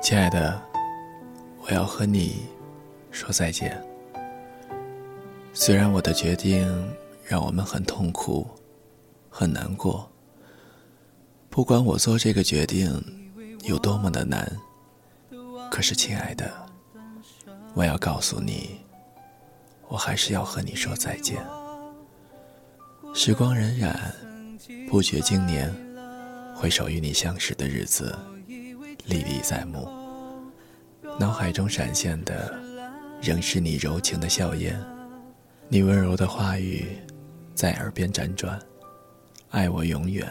亲爱的，我要和你说再见。虽然我的决定让我们很痛苦、很难过，不管我做这个决定有多么的难，可是，亲爱的，我要告诉你，我还是要和你说再见。时光荏苒，不觉经年，回首与你相识的日子，历历在目。脑海中闪现的，仍是你柔情的笑颜，你温柔的话语，在耳边辗转。爱我永远，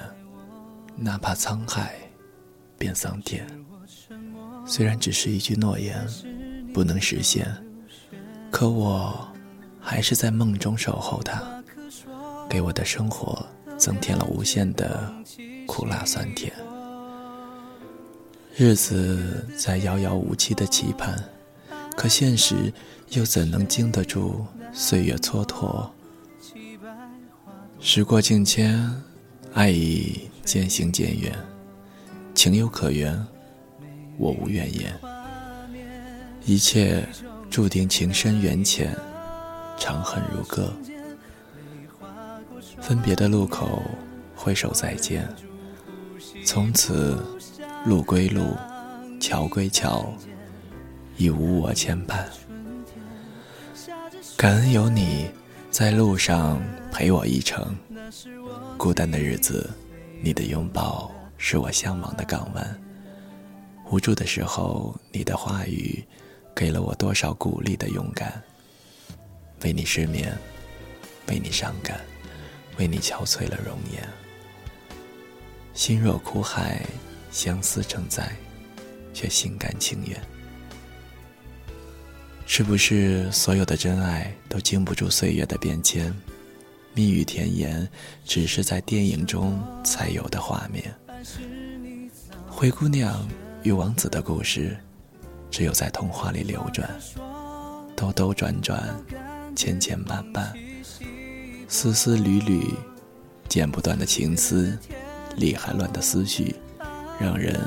哪怕沧海变桑田。虽然只是一句诺言，不能实现，可我还是在梦中守候它。给我的生活增添了无限的苦辣酸甜，日子在遥遥无期的期盼，可现实又怎能经得住岁月蹉跎？时过境迁，爱已渐行渐远，情有可原，我无怨言。一切注定情深缘浅，长恨如歌。分别的路口，挥手再见。从此，路归路，桥归桥，已无我牵绊。感恩有你在路上陪我一程。孤单的日子，你的拥抱是我向往的港湾。无助的时候，你的话语给了我多少鼓励的勇敢。为你失眠，为你伤感。为你憔悴了容颜，心若苦海，相思成灾，却心甘情愿。是不是所有的真爱都经不住岁月的变迁？蜜语甜言，只是在电影中才有的画面。灰姑娘与王子的故事，只有在童话里流转，兜兜转转，千千万万。丝丝缕缕，剪不断的情丝，理还乱的思绪，让人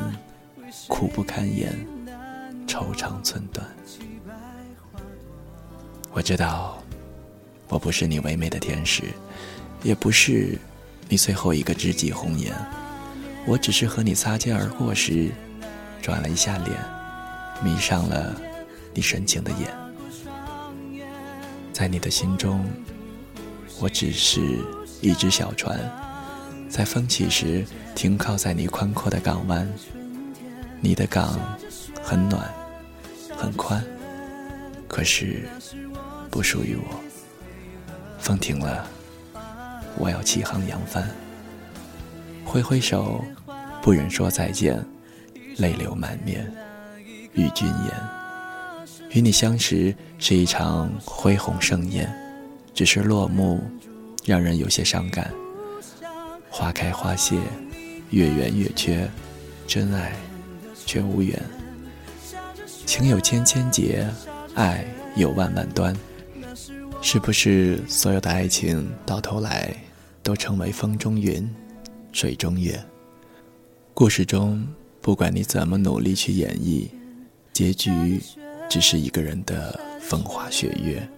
苦不堪言，愁肠寸断。我知道，我不是你唯美的天使，也不是你最后一个知己红颜。我只是和你擦肩而过时，转了一下脸，迷上了你深情的眼，在你的心中。我只是一只小船，在风起时停靠在你宽阔的港湾。你的港很暖，很宽，可是不属于我。风停了，我要起航扬帆。挥挥手，不忍说再见，泪流满面，与君言。与你相识是一场恢宏盛宴。只是落幕，让人有些伤感。花开花谢，月圆月缺，真爱却无缘。情有千千结，爱有万万端。是不是所有的爱情到头来都成为风中云，水中月？故事中，不管你怎么努力去演绎，结局只是一个人的风花雪月。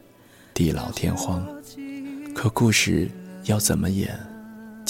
地老天荒，可故事要怎么演，